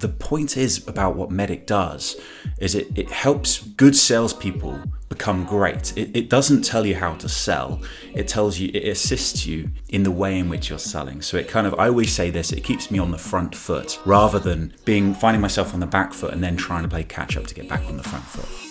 The point is about what MEDDIC does is it, it helps good salespeople become great. It, it doesn't tell you how to sell. It tells you, it assists you in the way in which you're selling. So it kind of, I always say this, it keeps me on the front foot rather than being, finding myself on the back foot and then trying to play catch up to get back on the front foot.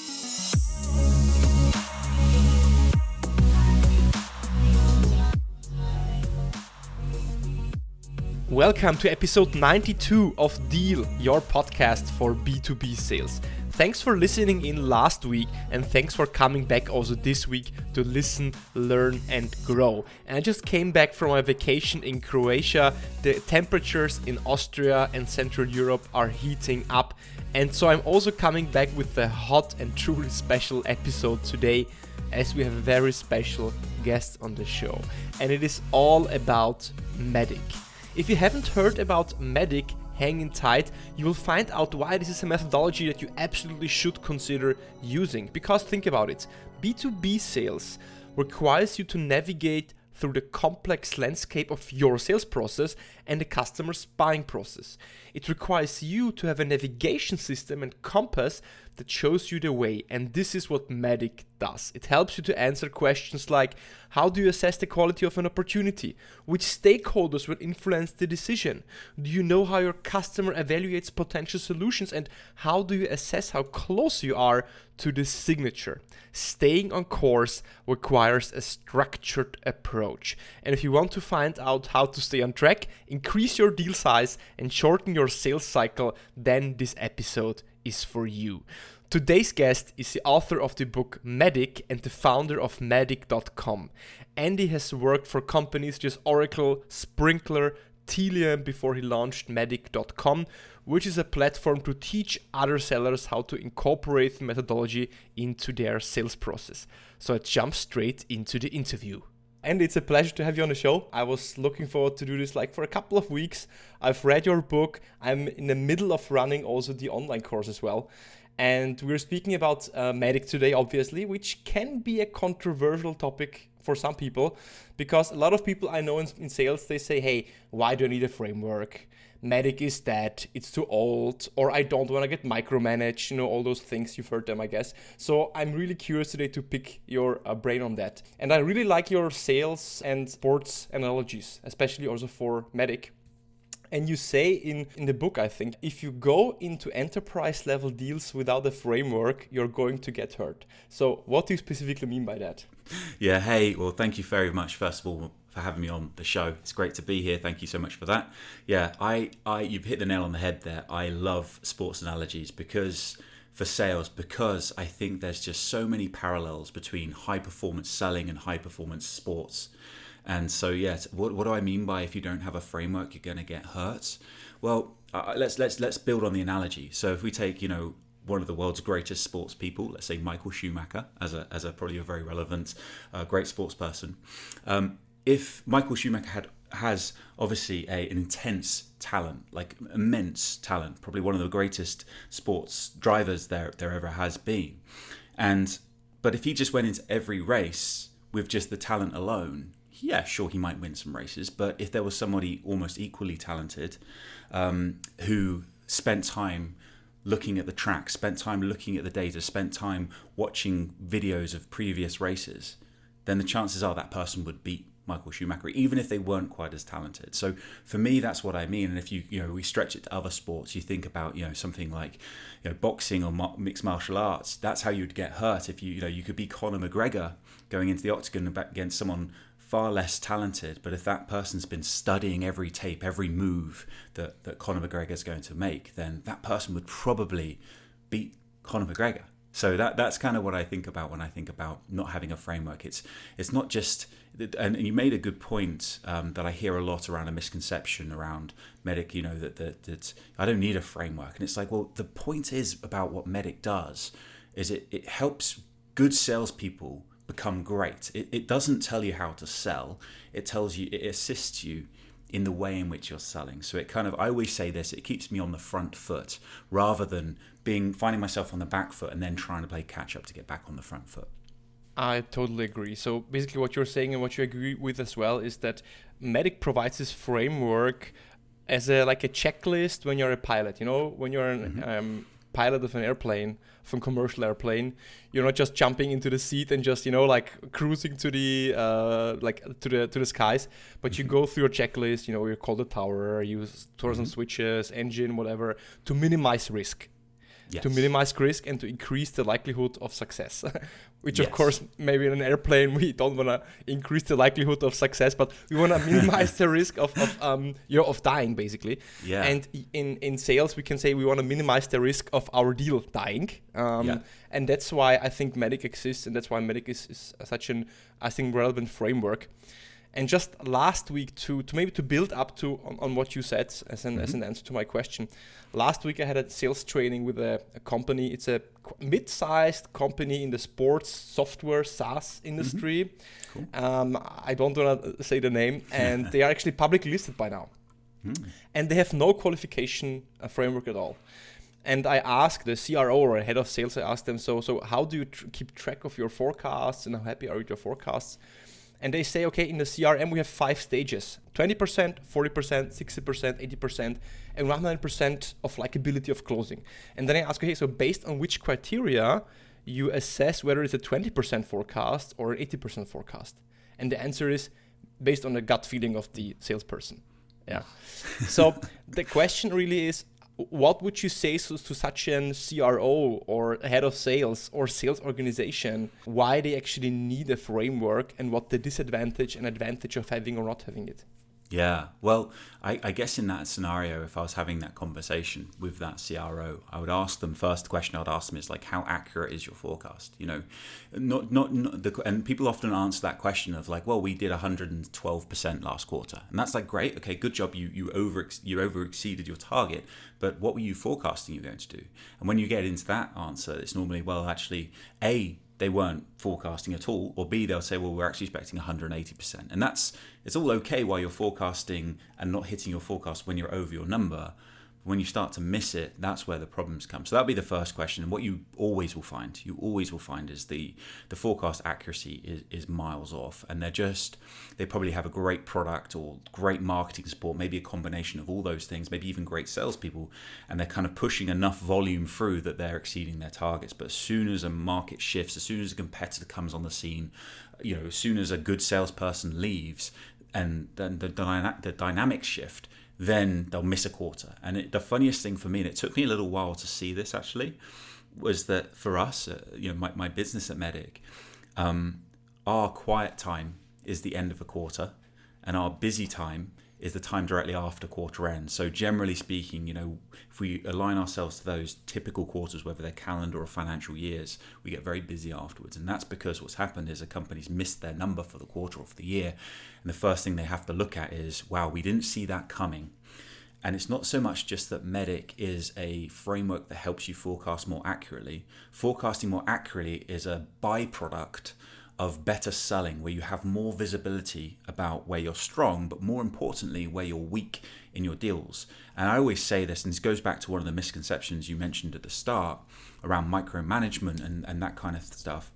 Welcome to episode 92 of Deal, your podcast for B2B sales. Thanks for listening in last week and thanks for coming back also this week to listen, learn, and grow. And I just came back from my vacation in Croatia. The temperatures in Austria and Central Europe are heating up. And so I'm also coming back with a hot and truly special episode today as we have a very special guest on the show. And it is all about MEDDIC. If you haven't heard about MEDDIC, hanging tight, you will find out why this is a methodology that you absolutely should consider using. Because think about it B2B sales requires you to navigate through the complex landscape of your sales process and the customer's buying process. It requires you to have a navigation system and compass that shows you the way, and this is what MEDDIC does. It helps you to answer questions like how do you assess the quality of an opportunity? Which stakeholders will influence the decision? Do you know how your customer evaluates potential solutions? And how do you assess how close you are to the signature? Staying on course requires a structured approach. And if you want to find out how to stay on track, increase your deal size, and shorten your sales cycle, then this episode is for you. Today's guest is the author of the book MEDDIC and the founder of Medic.com. Andy has worked for companies such as Oracle, Sprinklr, Tealium before he launched Medic.com, which is a platform to teach other sellers how to incorporate methodology into their sales process. So I jump straight into the interview. And it's a pleasure to have you on the show. I was looking forward to do this like for a couple of weeks. I've read your book. I'm in the middle of running also the online course as well. And we're speaking about uh, MEDDIC today, obviously, which can be a controversial topic for some people because a lot of people I know in, in sales they say, hey, why do I need a framework? MEDDIC is dead, it's too old, or I don't want to get micromanaged, you know, all those things you've heard them, I guess. So I'm really curious today to pick your uh, brain on that. And I really like your sales and sports analogies, especially also for MEDDIC and you say in, in the book, I think, if you go into enterprise level deals without a framework, you're going to get hurt. So, what do you specifically mean by that? Yeah, hey, well, thank you very much, first of all, for having me on the show. It's great to be here. Thank you so much for that. Yeah, I, I you've hit the nail on the head there. I love sports analogies because for sales because I think there's just so many parallels between high performance selling and high performance sports. And so, yes, what, what do I mean by if you don't have a framework, you're going to get hurt? Well, uh, let's let's let's build on the analogy. So, if we take you know one of the world's greatest sports people, let's say Michael Schumacher, as a as a probably a very relevant, uh, great sports person. Um, if Michael Schumacher had has obviously a, an intense talent, like immense talent, probably one of the greatest sports drivers there there ever has been, and but if he just went into every race with just the talent alone, yeah, sure, he might win some races, but if there was somebody almost equally talented um, who spent time looking at the track, spent time looking at the data, spent time watching videos of previous races, then the chances are that person would beat Michael Schumacher, even if they weren't quite as talented. So for me, that's what I mean. And if you you know we stretch it to other sports, you think about you know something like you know boxing or mixed martial arts. That's how you'd get hurt if you you know you could be Conor McGregor going into the octagon against someone far less talented, but if that person's been studying every tape, every move that, that Conor McGregor is going to make, then that person would probably beat Conor McGregor. So that that's kind of what I think about when I think about not having a framework. It's it's not just and you made a good point um, that I hear a lot around a misconception around MEDDIC. You know that, that that I don't need a framework, and it's like well the point is about what MEDDIC does is it it helps good salespeople become great. It, it doesn't tell you how to sell. It tells you, it assists you in the way in which you're selling. So it kind of, I always say this, it keeps me on the front foot rather than being, finding myself on the back foot and then trying to play catch up to get back on the front foot. I totally agree. So basically, what you're saying and what you agree with as well is that MEDDIC provides this framework as a like a checklist when you're a pilot. You know, when you're an Mm-hmm. um, pilot of an airplane, from commercial airplane, you're not just jumping into the seat and just you know like cruising to the uh, like to the to the skies, but you go through your checklist. You know, you call the tower, use doors and Mhm. switches, engine, whatever, to minimize risk Yes. to minimize risk and to increase the likelihood of success. Which, of course, maybe in an airplane we don't want to increase the likelihood of success, but we want to minimize the risk of, of um you know of dying basically. Yeah. And in in sales we can say we want to minimize the risk of our deal dying. Um, Yeah. And that's why I think MEDDIC exists, and that's why MEDDIC is, is such an I think relevant framework. And just last week to, to maybe to build up to on, on what you said as an as Mhm. an answer to my question. Last week I had a sales training with a, a company. It's a mid-sized company in the sports software SaaS industry. Cool. Um, I don't want to say the name, and they are actually publicly listed by now, Hmm. and they have no qualification uh, framework at all. And I asked the CRO or head of sales. I asked them, so so how do you tr- keep track of your forecasts and how happy are you with your forecasts? And they say, okay, in the CRM we have five stages: 20%, 40%, 60%, 80%, and 100% of likability of closing. And then I ask, okay, so based on which criteria you assess whether it's a 20% forecast or an 80% forecast? And the answer is based on the gut feeling of the salesperson. Yeah. so the question really is what would you say to, to such an CRO or head of sales or sales organization why they actually need a framework and what the disadvantage and advantage of having or not having it? Yeah. Well, I, I guess in that scenario, if I was having that conversation with that CRO, I would ask them first the question I'd ask them is like, how accurate is your forecast? You know, not not, not the and people often answer that question of like, well, we did 112 percent last quarter, and that's like great. Okay, good job. You you over you over exceeded your target, but what were you forecasting you're going to do? And when you get into that answer, it's normally well, actually, a they weren't forecasting at all, or B, they'll say, well, we're actually expecting 180%. And that's, it's all okay while you're forecasting and not hitting your forecast when you're over your number. When you start to miss it, that's where the problems come. So that'll be the first question. And what you always will find, you always will find is the, the forecast accuracy is, is miles off. And they're just, they probably have a great product or great marketing support, maybe a combination of all those things, maybe even great salespeople. And they're kind of pushing enough volume through that they're exceeding their targets. But as soon as a market shifts, as soon as a competitor comes on the scene, you know, as soon as a good salesperson leaves, and then the, dyna- the dynamics shift, then they'll miss a quarter. And it, the funniest thing for me, and it took me a little while to see this actually, was that for us, uh, you know, my, my business at MEDDIC, um, our quiet time is the end of a quarter, and our busy time is the time directly after quarter end. So generally speaking, you know, if we align ourselves to those typical quarters, whether they're calendar or financial years, we get very busy afterwards. And that's because what's happened is a company's missed their number for the quarter or for the year. And the first thing they have to look at is, wow, we didn't see that coming. And it's not so much just that MEDDIC is a framework that helps you forecast more accurately. Forecasting more accurately is a byproduct of better selling, where you have more visibility about where you're strong, but more importantly, where you're weak in your deals. And I always say this, and this goes back to one of the misconceptions you mentioned at the start around micromanagement and, and that kind of stuff.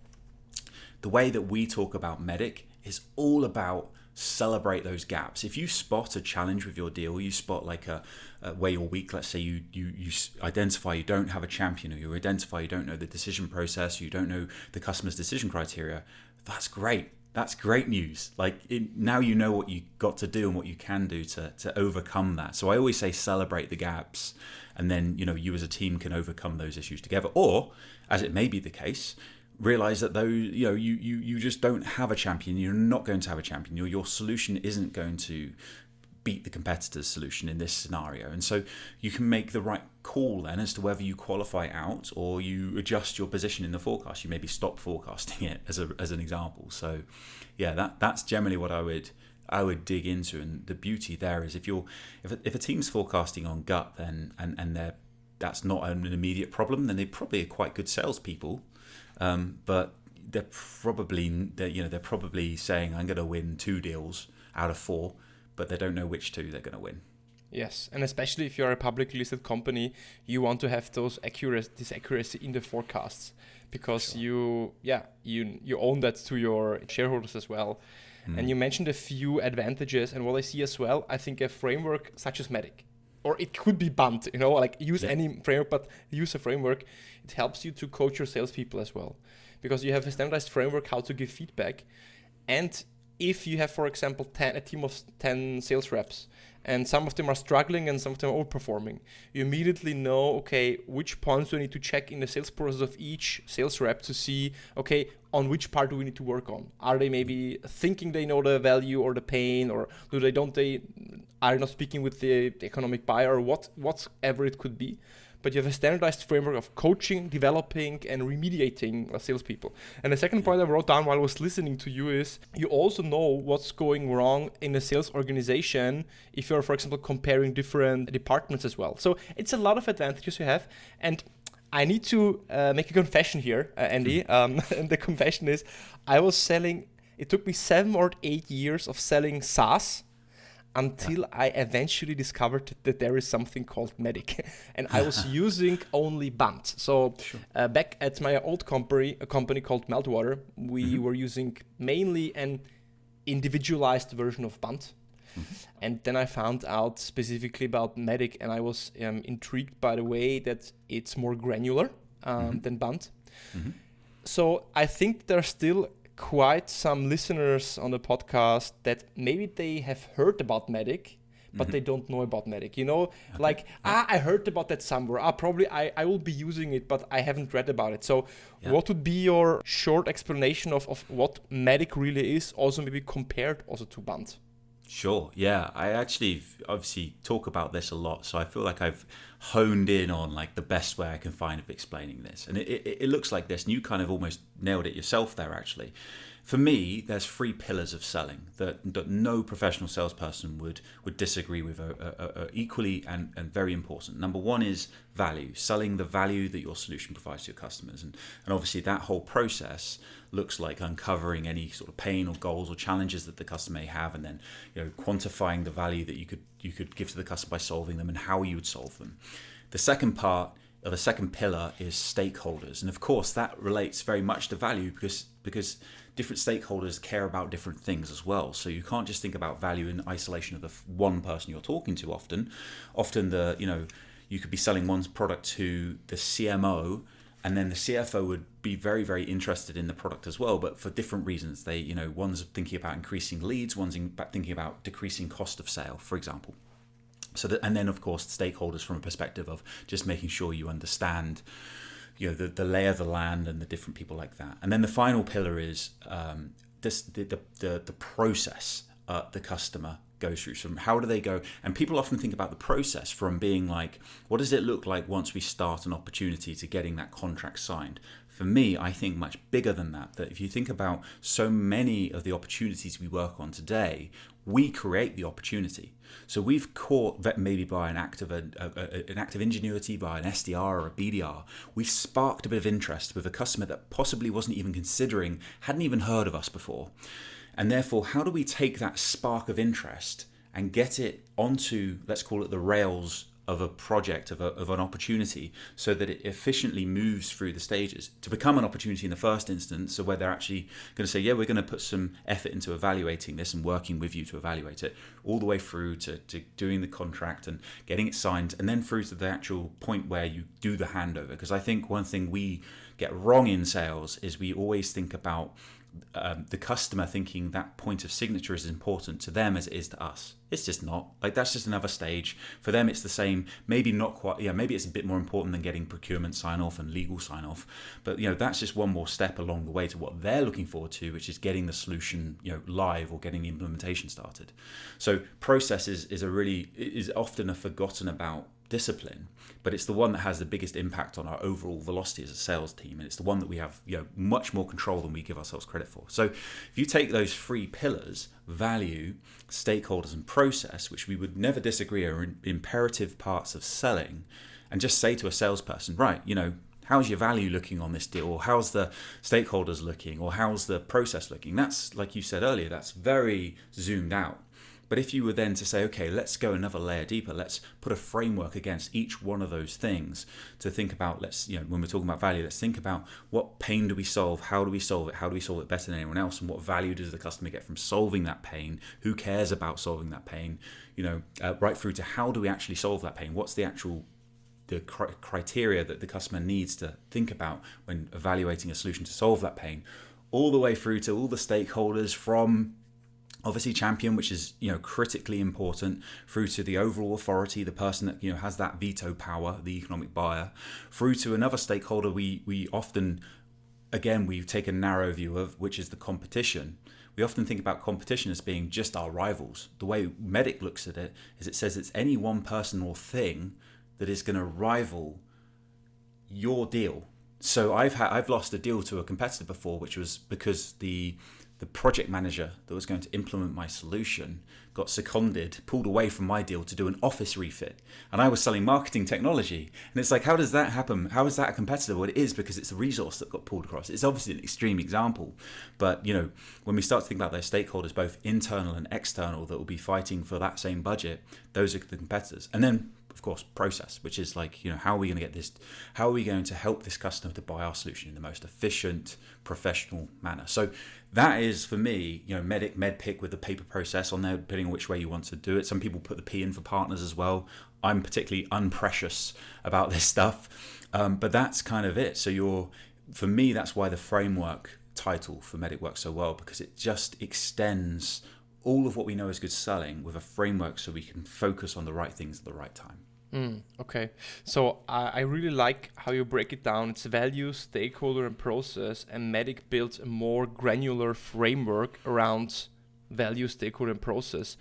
The way that we talk about MEDDIC is all about celebrate those gaps. If you spot a challenge with your deal, you spot like a, a where you're weak. Let's say you you you identify you don't have a champion, or you identify you don't know the decision process, you don't know the customer's decision criteria. That's great. That's great news. Like it, now you know what you got to do and what you can do to to overcome that. So I always say celebrate the gaps, and then you know you as a team can overcome those issues together. Or as it may be the case, realize that though you know you, you you just don't have a champion you're not going to have a champion your your solution isn't going to beat the competitor's solution in this scenario. And so you can make the right call then as to whether you qualify out or you adjust your position in the forecast. You maybe stop forecasting it as a as an example. So yeah that that's generally what I would I would dig into. And the beauty there is if you're if a, if a team's forecasting on gut then and and they're that's not an immediate problem then they probably are quite good salespeople. Um, but they're probably they're, you know they're probably saying I'm going to win two deals out of four, but they don't know which two they're going to win. Yes, and especially if you're a publicly listed company, you want to have those accuracy, this accuracy in the forecasts, because Sure. you, yeah, you you own that to your shareholders as well. Mm. And you mentioned a few advantages, and what I see as well, I think a framework such as MEDDIC, or it could be BANT, you know, like use yeah. any framework, but use a framework. It helps you to coach your salespeople as well, because you have a standardized framework how to give feedback, and if you have, for example, 10, a team of 10 sales reps and some of them are struggling and some of them are overperforming, you immediately know, okay, which points do I need to check in the sales process of each sales rep to see, okay, on which part do we need to work on? Are they maybe thinking they know the value or the pain, or do they don't they are not speaking with the, the economic buyer or what whatever it could be? But you have a standardized framework of coaching, developing, and remediating uh, salespeople. And the second point I wrote down while I was listening to you is you also know what's going wrong in a sales organization if you're, for example, comparing different departments as well. So it's a lot of advantages you have. And I need to uh, make a confession here, uh, Andy. Hmm. Um, and the confession is I was selling, it took me seven or eight years of selling SaaS until yeah. I eventually discovered that there is something called MEDDIC, and I was using only BANT. So sure. uh, back at my old company, a company called Meltwater, we mm-hmm. were using mainly an individualized version of BANT. Mm-hmm. And then I found out specifically about MEDDIC, and I was um, intrigued by the way that it's more granular um, mm-hmm. than BANT. Mm-hmm. So I think there's still quite some listeners on the podcast that maybe they have heard about MEDDIC, but mm-hmm. they don't know about MEDDIC. You know, okay. like ah, I heard about that somewhere. Ah, probably I, I will be using it, but I haven't read about it. So, yeah. what would be your short explanation of, of what MEDDIC really is? Also, maybe compared also to BANT. Sure. Yeah, I actually obviously talk about this a lot, so I feel like I've honed in on like the best way I can find of explaining this, and it, it, it looks like this. And you kind of almost nailed it yourself there, actually for me, there's three pillars of selling that, that no professional salesperson would would disagree with are, are, are, equally and, and very important. Number one is value, selling the value that your solution provides to your customers. And, and obviously, that whole process looks like uncovering any sort of pain or goals or challenges that the customer may have, and then you know quantifying the value that you could you could give to the customer by solving them and how you would solve them. The second part or the second pillar is stakeholders, and of course that relates very much to value because because different stakeholders care about different things as well. So you can't just think about value in isolation of the one person you're talking to. Often, often the you know you could be selling one product to the CMO and then the CFO would be very very interested in the product as well but for different reasons they you know one's thinking about increasing leads one's thinking about decreasing cost of sale for example so that and then of course stakeholders from a perspective of just making sure you understand you know the, the lay of the land and the different people like that. And then the final pillar is um, this the, the, the, process uh, the customer goes through. From how do they go? And people often think about the process from being like what does it look like once we start an opportunity to getting that contract signed for me, I think much bigger than that. That if you think about so many of the opportunities we work on today, we create the opportunity. So we've caught maybe by an act of a, a, an act of ingenuity, by an SDR or a BDR, we've sparked a bit of interest with a customer that possibly wasn't even considering, hadn't even heard of us before. And therefore, how do we take that spark of interest and get it onto, let's call it the rails of a project, of, a, of an opportunity, so that it efficiently moves through the stages to become an opportunity in the first instance. So, where they're actually going to say, Yeah, we're going to put some effort into evaluating this and working with you to evaluate it, all the way through to, to doing the contract and getting it signed, and then through to the actual point where you do the handover. Because I think one thing we get wrong in sales is we always think about um, the customer thinking that point of signature is important to them as it is to us. It's just not. Like that's just another stage. For them, it's the same. Maybe not quite. Yeah, maybe it's a bit more important than getting procurement sign off and legal sign off. But you know, that's just one more step along the way to what they're looking forward to, which is getting the solution you know live or getting the implementation started. So process is, is a really is often a forgotten about discipline, but it's the one that has the biggest impact on our overall velocity as a sales team, and it's the one that we have you know much more control than we give ourselves credit for. So if you take those three pillars value, stakeholders, and process, which we would never disagree are imperative parts of selling, and just say to a salesperson, right, you know, how's your value looking on this deal? Or how's the stakeholders looking? Or how's the process looking? That's like you said earlier that's very zoomed out But if you were then to say, okay, let's go another layer deeper, let's put a framework against each one of those things to think about, let's, you know, when we're talking about value, let's think about what pain do we solve? How do we solve it? How do we solve it better than anyone else? And what value does the customer get from solving that pain? Who cares about solving that pain? You know, uh, right through to how do we actually solve that pain? What's the actual the criteria that the customer needs to think about when evaluating a solution to solve that pain all the way through to all the stakeholders from obviously champion which is you know critically important through to the overall authority the person that you know has that veto power the economic buyer through to another stakeholder we we often again we take a narrow view of which is the competition. We often think about competition as being just our rivals. The way MEDDIC looks at it is it says it's any one person or thing that is going to rival your deal. So I've had I've lost a deal to a competitor before, which was because the the project manager that was going to implement my solution got seconded, pulled away from my deal to do an office refit. And I was selling marketing technology. And it's like, how does that happen? How is that a competitor? Well, it is because it's a resource that got pulled across. It's obviously an extreme example. But, you know, when we start to think about those stakeholders, both internal and external, that will be fighting for that same budget, those are the competitors. And then of course, process, which is like, you know, how are we going to get this? How are we going to help this customer to buy our solution in the most efficient, professional manner? So that is for me, you know, MEDDIC, MEDDPICC with the paper process on there, depending on which way you want to do it. Some people put the P in for partners as well. I'm particularly unprecious about this stuff, um, but that's kind of it. So you're, for me, that's why the framework title for MEDDIC works so well because it just extends all of what we know is good selling with a framework so we can focus on the right things at the right time. Mm, okay, so I, I really like how you break it down. It's value, stakeholder, and process, and MEDDIC builds a more granular framework around value, stakeholder, and process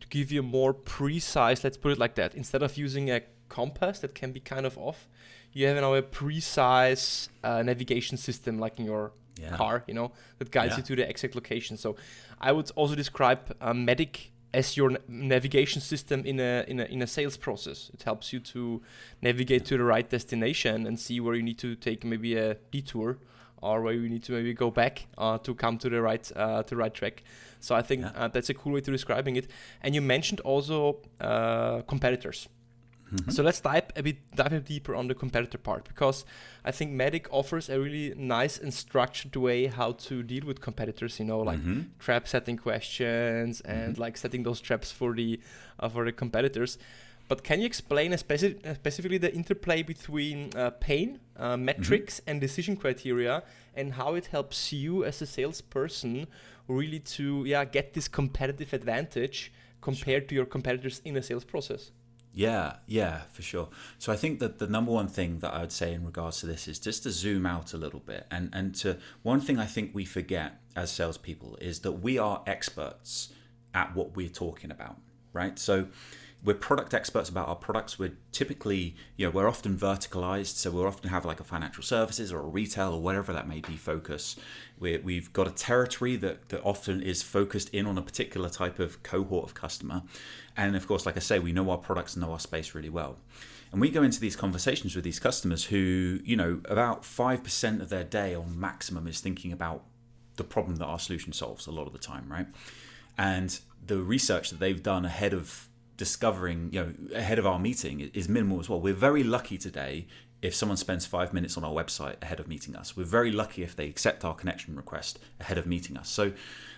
to give you a more precise. Let's put it like that. Instead of using a compass that can be kind of off, you have now a precise uh, navigation system, like in your yeah. car, you know, that guides yeah. you to the exact location. So I would also describe uh, MEDDIC as your navigation system in a, in a in a sales process. It helps you to navigate to the right destination and see where you need to take maybe a detour or where you need to maybe go back uh, to come to the right uh, to right track. So I think yeah. uh, that's a cool way to describing it. And you mentioned also uh, competitors. Mm-hmm. So let's dive a bit dive a bit deeper on the competitor part because I think MEDDIC offers a really nice and structured way how to deal with competitors. You know, like mm-hmm. trap setting questions and mm-hmm. like setting those traps for the uh, for the competitors. But can you explain speci- specifically the interplay between uh, pain, uh, metrics, mm-hmm. and decision criteria, and how it helps you as a salesperson really to yeah get this competitive advantage compared sure. to your competitors in a sales process? Yeah, yeah, for sure. So I think that the number one thing that I would say in regards to this is just to zoom out a little bit. And and to one thing I think we forget as salespeople is that we are experts at what we're talking about, right? So we're product experts about our products. We're typically, you know, we're often verticalized, so we'll often have like a financial services or a retail or whatever that may be focus. we have got a territory that, that often is focused in on a particular type of cohort of customer. And of course, like I say, we know our products, and know our space really well. And we go into these conversations with these customers who, you know, about 5% of their day on maximum is thinking about the problem that our solution solves a lot of the time, right? And the research that they've done ahead of discovering, you know, ahead of our meeting is minimal as well. We're very lucky today if someone spends five minutes on our website ahead of meeting us. We're very lucky if they accept our connection request ahead of meeting us. So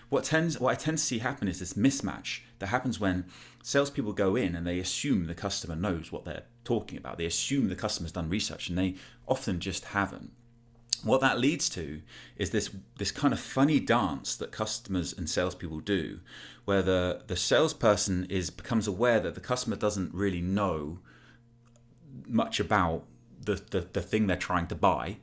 what tends what I tend to see happen is this mismatch that happens when salespeople go in and they assume the customer knows what they're talking about. They assume the customer's done research and they often just haven't what that leads to is this this kind of funny dance that customers and salespeople do, where the the salesperson is becomes aware that the customer doesn't really know much about the, the, the thing they're trying to buy.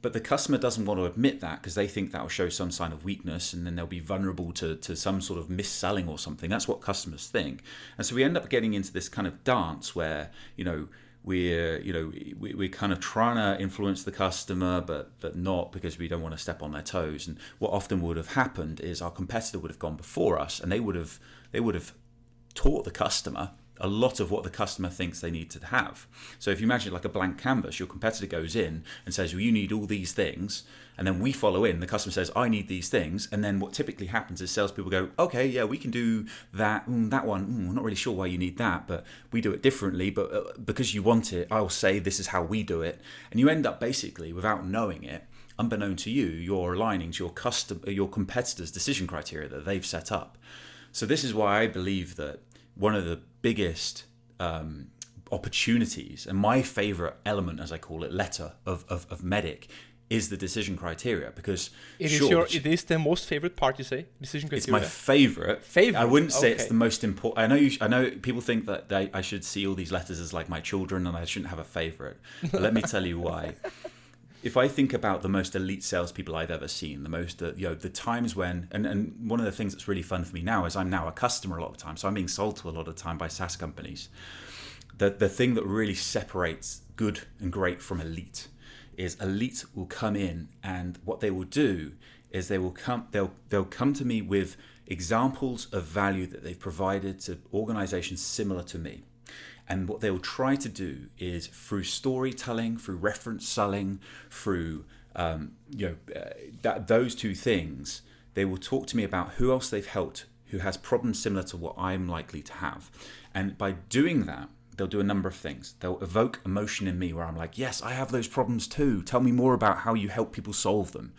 But the customer doesn't want to admit that because they think that will show some sign of weakness and then they'll be vulnerable to, to some sort of mis-selling or something. That's what customers think. And so we end up getting into this kind of dance where, you know, we're you know we, we're kind of trying to influence the customer but but not because we don't want to step on their toes. And what often would have happened is our competitor would have gone before us and they would have they would have taught the customer a lot of what the customer thinks they need to have. So if you imagine like a blank canvas, your competitor goes in and says, "Well, you need all these things," and then we follow in. The customer says, "I need these things," and then what typically happens is salespeople go, "Okay, yeah, we can do that. Mm, that one, mm, we're not really sure why you need that, but we do it differently. But uh, because you want it, I'll say this is how we do it." And you end up basically, without knowing it, unbeknown to you, you're aligning to your custom, your competitors' decision criteria that they've set up. So this is why I believe that one of the biggest um, opportunities and my favorite element, as I call it, letter of, of, of MEDDIC is the decision criteria because it is your it is the most favorite part you say decision criteria. It's my favorite. Favorite. I wouldn't say okay. it's the most important. I know you. I know people think that they, I should see all these letters as like my children and I shouldn't have a favorite. But let me tell you why. if I think about the most elite salespeople I've ever seen, the most, uh, you know, the times when, and, and one of the things that's really fun for me now is I'm now a customer a lot of time. So I'm being sold to a lot of time by SaaS companies. The, the thing that really separates good and great from elite is elite will come in and what they will do is they will come they'll they'll come to me with examples of value that they've provided to organizations similar to me and what they will try to do is through storytelling, through reference selling, through um, you know uh, that those two things, they will talk to me about who else they've helped who has problems similar to what I'm likely to have. And by doing that, they'll do a number of things. They'll evoke emotion in me where I'm like, yes, I have those problems too. Tell me more about how you help people solve them.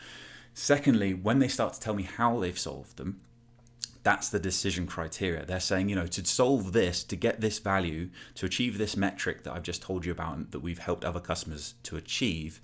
Secondly, when they start to tell me how they've solved them, that's the decision criteria. They're saying, you know, to solve this, to get this value, to achieve this metric that I've just told you about and that we've helped other customers to achieve,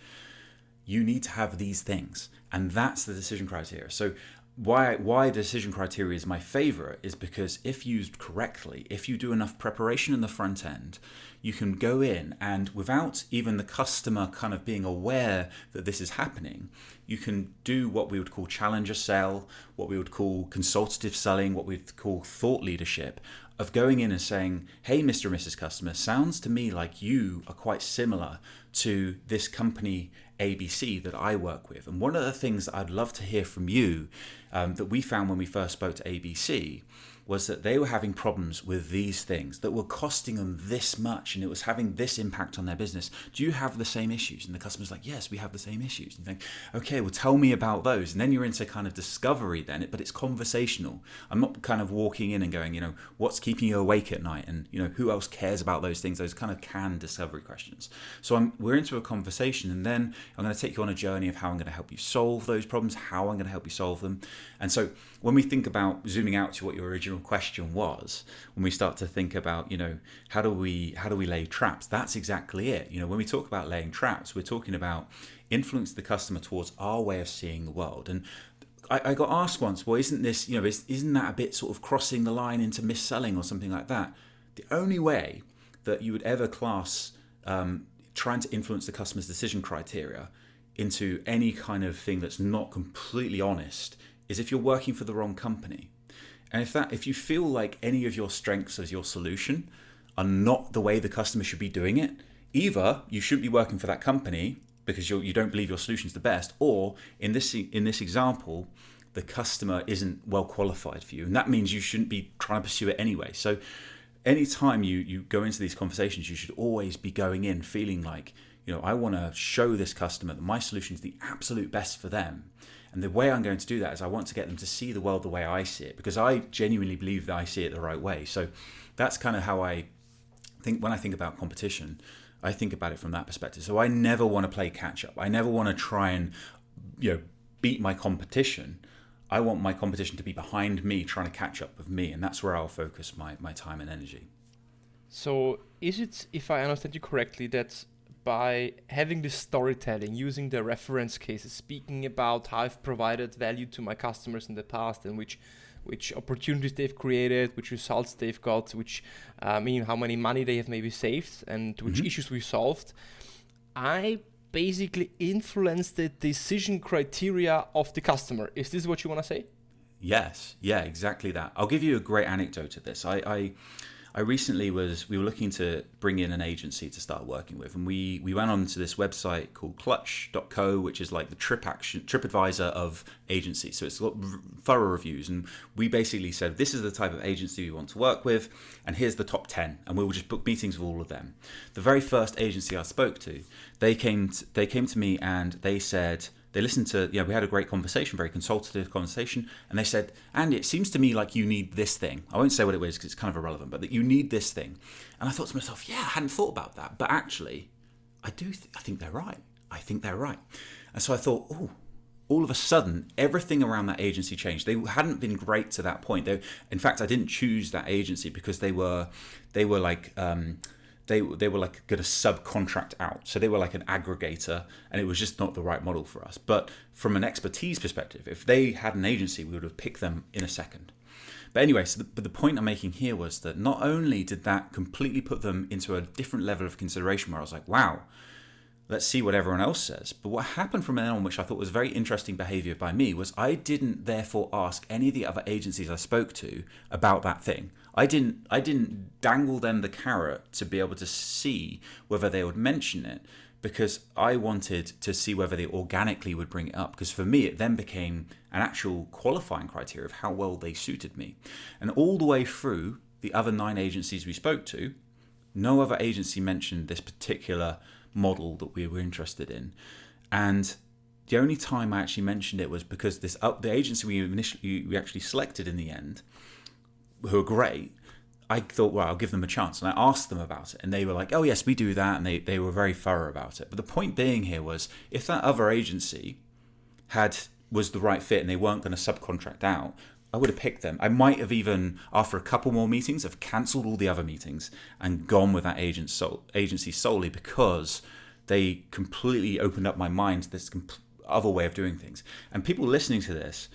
you need to have these things. And that's the decision criteria. So why why decision criteria is my favorite is because if used correctly, if you do enough preparation in the front end, you can go in and without even the customer kind of being aware that this is happening, you can do what we would call challenger sell, what we would call consultative selling, what we'd call thought leadership of going in and saying, "Hey, Mr. and Mrs. Customer, sounds to me like you are quite similar to this company ABC that I work with." And one of the things that I'd love to hear from you um, that we found when we first spoke to ABC was that they were having problems with these things that were costing them this much and it was having this impact on their business. Do you have the same issues? And the customer's like, yes, we have the same issues. And you think, okay, well, tell me about those. And then you're into kind of discovery then, but it's conversational. I'm not kind of walking in and going, you know, what's keeping you awake at night? And, you know, who else cares about those things? Those kind of canned discovery questions. So I'm, we're into a conversation and then I'm going to take you on a journey of how I'm going to help you solve those problems, how I'm going to help you solve them. And so when we think about zooming out to what your original question was, when we start to think about, you know, how do we how do we lay traps? That's exactly it. You know, when we talk about laying traps, we're talking about influence the customer towards our way of seeing the world. And I, I got asked once, well, isn't this, you know, is, isn't that a bit sort of crossing the line into mis-selling or something like that? The only way that you would ever class um, trying to influence the customer's decision criteria into any kind of thing that's not completely honest is if you're working for the wrong company. And if that if you feel like any of your strengths as your solution are not the way the customer should be doing it, either you shouldn't be working for that company because you're, you do not believe your solution is the best, or in this in this example, the customer isn't well qualified for you, and that means you shouldn't be trying to pursue it anyway. So, anytime you you go into these conversations, you should always be going in feeling like you know I want to show this customer that my solution is the absolute best for them, and the way I'm going to do that is I want to get them to see the world the way I see it because I genuinely believe that I see it the right way. So that's kind of how I think when I think about competition. I think about it from that perspective. So I never want to play catch up. I never want to try and you know beat my competition. I want my competition to be behind me, trying to catch up with me, and that's where I'll focus my, my time and energy. So, is it, if I understand you correctly, that by having this storytelling, using the reference cases, speaking about how I've provided value to my customers in the past and which which opportunities they've created, which results they've got, which uh, mean how many money they have maybe saved, and which mm-hmm. issues we solved. I basically influence the decision criteria of the customer. Is this what you want to say? Yes, yeah, exactly that. I'll give you a great anecdote of this. I, I I recently was we were looking to bring in an agency to start working with, and we we went on to this website called Clutch.co, which is like the Trip Action Trip Advisor of agencies. So it's got thorough reviews, and we basically said this is the type of agency we want to work with, and here's the top ten, and we will just book meetings with all of them. The very first agency I spoke to, they came to, they came to me and they said they listened to, you know, we had a great conversation, very consultative conversation, and they said, Andy, it seems to me like you need this thing. I won't say what it was because it's kind of irrelevant, but that you need this thing. And I thought to myself, yeah, I hadn't thought about that, but actually, I do. Th- I think they're right. I think they're right. And so I thought, oh, all of a sudden, everything around that agency changed. They hadn't been great to that point. They, in fact, I didn't choose that agency because they were, they were like. Um, they they were like going to subcontract out. So they were like an aggregator, and it was just not the right model for us. But from an expertise perspective, if they had an agency, we would have picked them in a second. But anyway, so the, but the point I'm making here was that not only did that completely put them into a different level of consideration, where I was like, wow, let's see what everyone else says. But what happened from then on, which I thought was very interesting behavior by me, was I didn't therefore ask any of the other agencies I spoke to about that thing. I didn't I didn't dangle them the carrot to be able to see whether they would mention it because I wanted to see whether they organically would bring it up. Because for me, it then became an actual qualifying criteria of how well they suited me. And all the way through the other nine agencies we spoke to, no other agency mentioned this particular model that we were interested in. And the only time I actually mentioned it was because this uh, the agency we initially we actually selected in the end who are great, I thought, well, I'll give them a chance. And I asked them about it. And they were like, oh, yes, we do that. And they, they were very thorough about it. But the point being here was if that other agency had was the right fit and they weren't going to subcontract out, I would have picked them. I might have even, after a couple more meetings, have cancelled all the other meetings and gone with that agent so, agency solely because they completely opened up my mind to this other way of doing things. And people listening to this,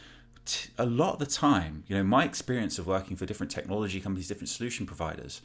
a lot of the time, you know, my experience of working for different technology companies, different solution providers,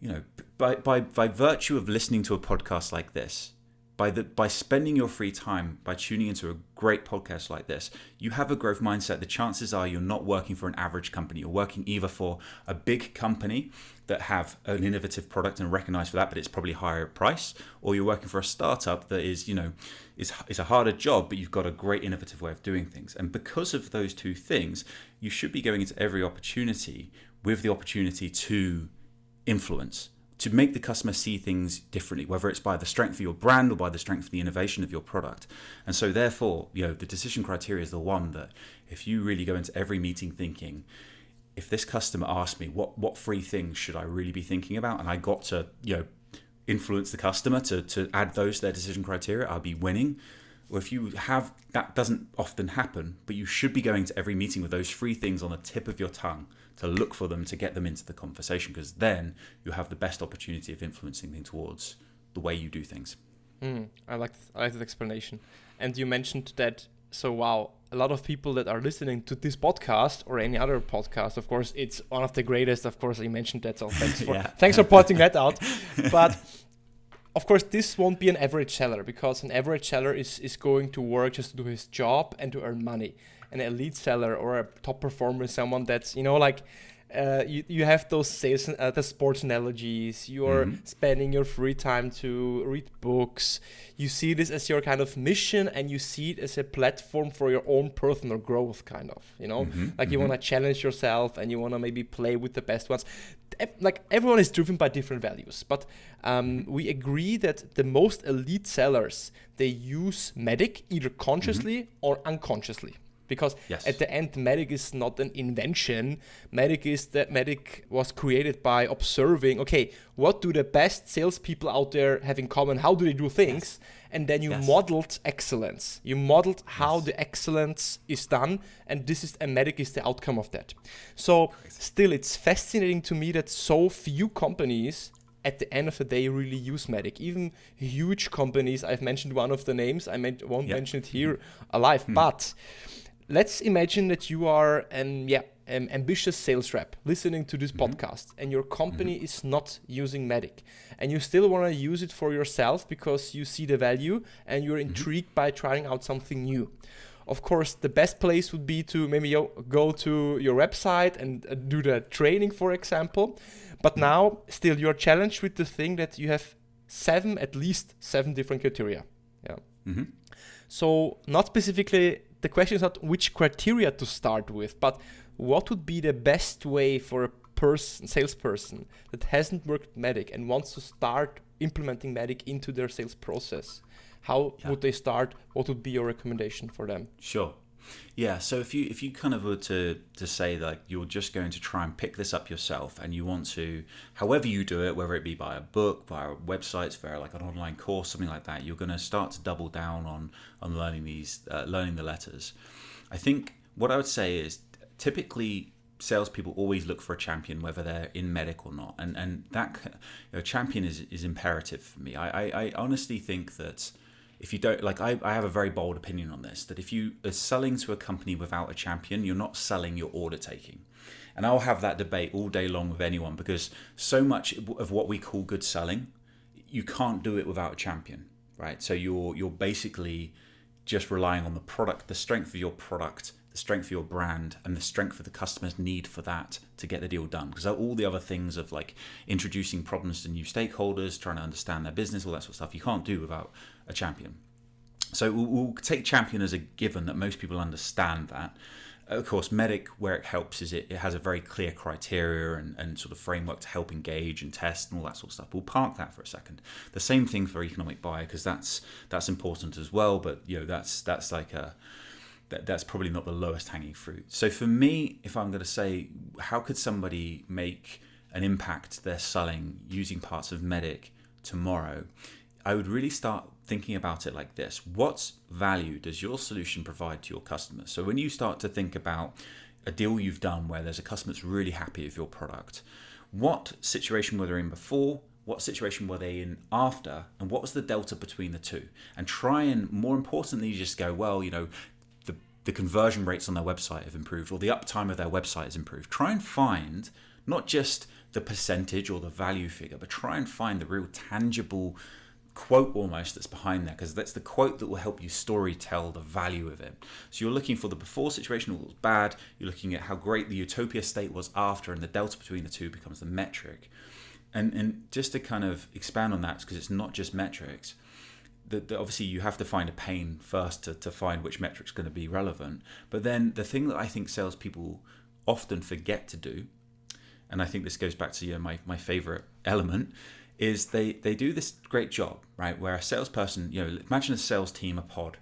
you know, by, by, by virtue of listening to a podcast like this, by the by spending your free time by tuning into a great podcast like this you have a growth mindset. The chances are you're not working for an average company. You're working either for a big company that have an innovative product and recognized for that but it's probably higher price or you're working for a startup that is you know is is a harder job but you've got a great innovative way of doing things. And because of those two things you should be going into every opportunity with the opportunity to influence to make the customer see things differently, whether it's by the strength of your brand or by the strength of the innovation of your product. And so, therefore, you know, the decision criteria is the one that if you really go into every meeting thinking, if this customer asked me what what free things should I really be thinking about, and I got to you know influence the customer to to add those to their decision criteria, I'll be winning. Or if you have that doesn't often happen, but you should be going to every meeting with those three things on the tip of your tongue to look for them to get them into the conversation because then you have the best opportunity of influencing them towards the way you do things. Mm, I like th- I like that explanation. And you mentioned that so wow, a lot of people that are listening to this podcast or any other podcast, of course, it's one of the greatest. Of course, you mentioned that, so thanks for yeah. thanks for pointing that out. But of course, this won't be an average seller because an average seller is is going to work just to do his job and to earn money an elite seller or a top performer, someone that's you know like uh, you, you have those sales uh, the sports analogies you're mm-hmm. spending your free time to read books you see this as your kind of mission and you see it as a platform for your own personal growth kind of you know mm-hmm. like you mm-hmm. want to challenge yourself and you want to maybe play with the best ones like everyone is driven by different values but um, we agree that the most elite sellers they use MEDDIC either consciously mm-hmm. or unconsciously because yes. at the end MEDDIC is not an invention MEDDIC is that MEDDIC was created by observing okay what do the best salespeople out there have in common how do they do things yes. and then you yes. modeled excellence you modeled how the excellence is done and this is a MEDDIC is the outcome of that so still it's fascinating to me that so few companies at the end of the day really use MEDDIC. Even huge companies, I've mentioned one of the names, I won't yep. mention it here alive, mm. but let's imagine that you are an yeah an ambitious sales rep listening to this mm-hmm. podcast and your company mm-hmm. is not using MEDDIC and you still want to use it for yourself because you see the value and you're mm-hmm. intrigued by trying out something new of course, the best place would be to maybe go to your website and uh, do the training, for example. But now, still, you're challenged with the thing that you have seven, at least seven different criteria. Yeah. Mm-hmm. So, not specifically, the question is not which criteria to start with, but what would be the best way for a person, salesperson that hasn't worked MEDDIC and wants to start implementing MEDDIC into their sales process? How Yeah. would they start? What would be your recommendation for them? Sure. Yeah, so if you if you kind of were to to say like you're just going to try and pick this up yourself and you want to however you do it whether it be by a book via websites via like an online course something like that you're going to start to double down on on learning these uh, learning the letters I think what I would say is typically salespeople always look for a champion, whether they're in MEDDIC or not, and and that you know, champion is is imperative for me. I, I I honestly think that if you don't like, I I have a very bold opinion on this that if you are selling to a company without a champion, you're not selling, you're order taking. And I'll have that debate all day long with anyone because so much of what we call good selling, you can't do it without a champion, right? So you're you're basically just relying on the product, the strength of your product, the strength of your brand, and the strength of the customer's need for that to get the deal done. Because all the other things of like introducing problems to new stakeholders, trying to understand their business, all that sort of stuff, you can't do without a champion. So we'll, take champion as a given that most people understand that. Of course, MEDDIC, where it helps, is it, it has a very clear criteria and, and sort of framework to help engage and test and all that sort of stuff. We'll park that for a second. The same thing for economic buyer because that's that's important as well. But you know that's that's like a that, that's probably not the lowest hanging fruit. So for me, if I'm going to say, how could somebody make an impact they're selling using parts of MEDDIC tomorrow? I would really start thinking about it like this. What value does your solution provide to your customers? So when you start to think about a deal you've done where there's a customer that's really happy with your product what situation were they in before? What situation were they in after? And what was the delta between the two? And try and more importantly just go well you know the, the conversion rates on their website have improved or the uptime of their website has improved. Try and find not just the percentage or the value figure but try and find the real tangible quote almost that's behind there because that's the quote that will help you story tell the value of it. So you're looking for the before situation was bad, you're looking at how great the utopia state was after, and the delta between the two becomes the metric. And and just to kind of expand on that, because it's not just metrics. That obviously you have to find a pain first to, to find which metric's going to be relevant. But then the thing that I think salespeople often forget to do, and I think this goes back to you know, my, my favorite element, is they they do this great job, right? Where a salesperson, you know, imagine a sales team, a pod.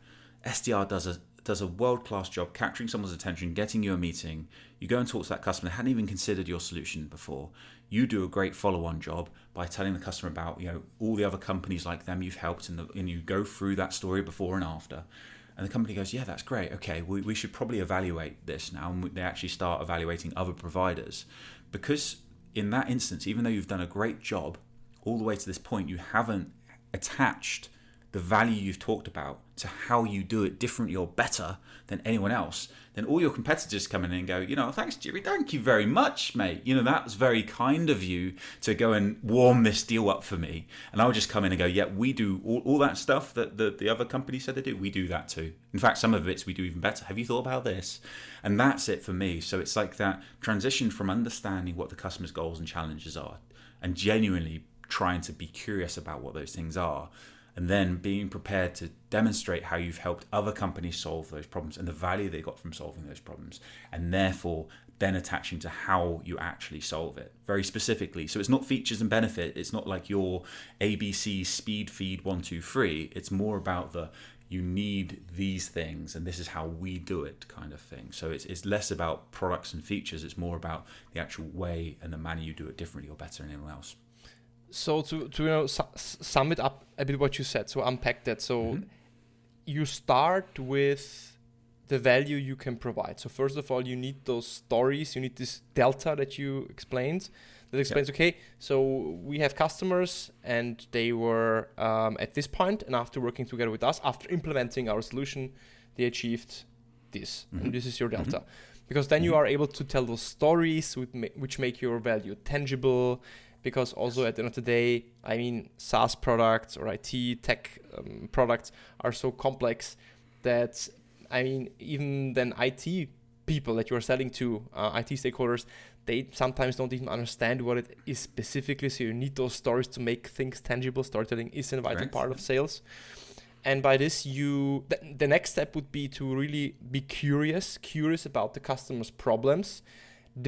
SDR does a does a world class job capturing someone's attention, getting you a meeting. You go and talk to that customer, they hadn't even considered your solution before. You do a great follow on job by telling the customer about you know all the other companies like them you've helped, and, the, and you go through that story before and after. And the company goes, yeah, that's great. Okay, we, we should probably evaluate this now. And they actually start evaluating other providers. Because in that instance, even though you've done a great job, all the way to this point, you haven't attached the value you've talked about to how you do it differently or better than anyone else, then all your competitors come in and go, you know, thanks, Jerry, thank you very much, mate. You know, that was very kind of you to go and warm this deal up for me. And I'll just come in and go, yeah, we do all, all that stuff that the, the other company said they do. We do that too. In fact, some of it's we do even better. Have you thought about this? And that's it for me. So it's like that transition from understanding what the customer's goals and challenges are and genuinely trying to be curious about what those things are and then being prepared to demonstrate how you've helped other companies solve those problems and the value they got from solving those problems and therefore then attaching to how you actually solve it very specifically. So it's not features and benefit it's not like your abc speed feed 123 it's more about the you need these things and this is how we do it kind of thing. So it's, it's less about products and features it's more about the actual way and the manner you do it differently or better than anyone else so to to you know su- sum it up a bit what you said so unpack that so Mhm. you start with the value you can provide so first of all you need those stories you need this delta that you explained that explains okay so we have customers and they were um, at this point and after working together with us after implementing our solution they achieved this Mhm. and this is your delta because then you Mhm. are able to tell those stories with ma- which make your value tangible because also at the end of the day i mean saas products or it tech um, products are so complex that I mean, even then IT people that you're selling to, uh, IT stakeholders, they sometimes don't even understand what it is specifically. So you need those stories to make things tangible. Storytelling is a vital part of sales. And by this, you th- the next step would be to really be curious, curious about the customer's problems.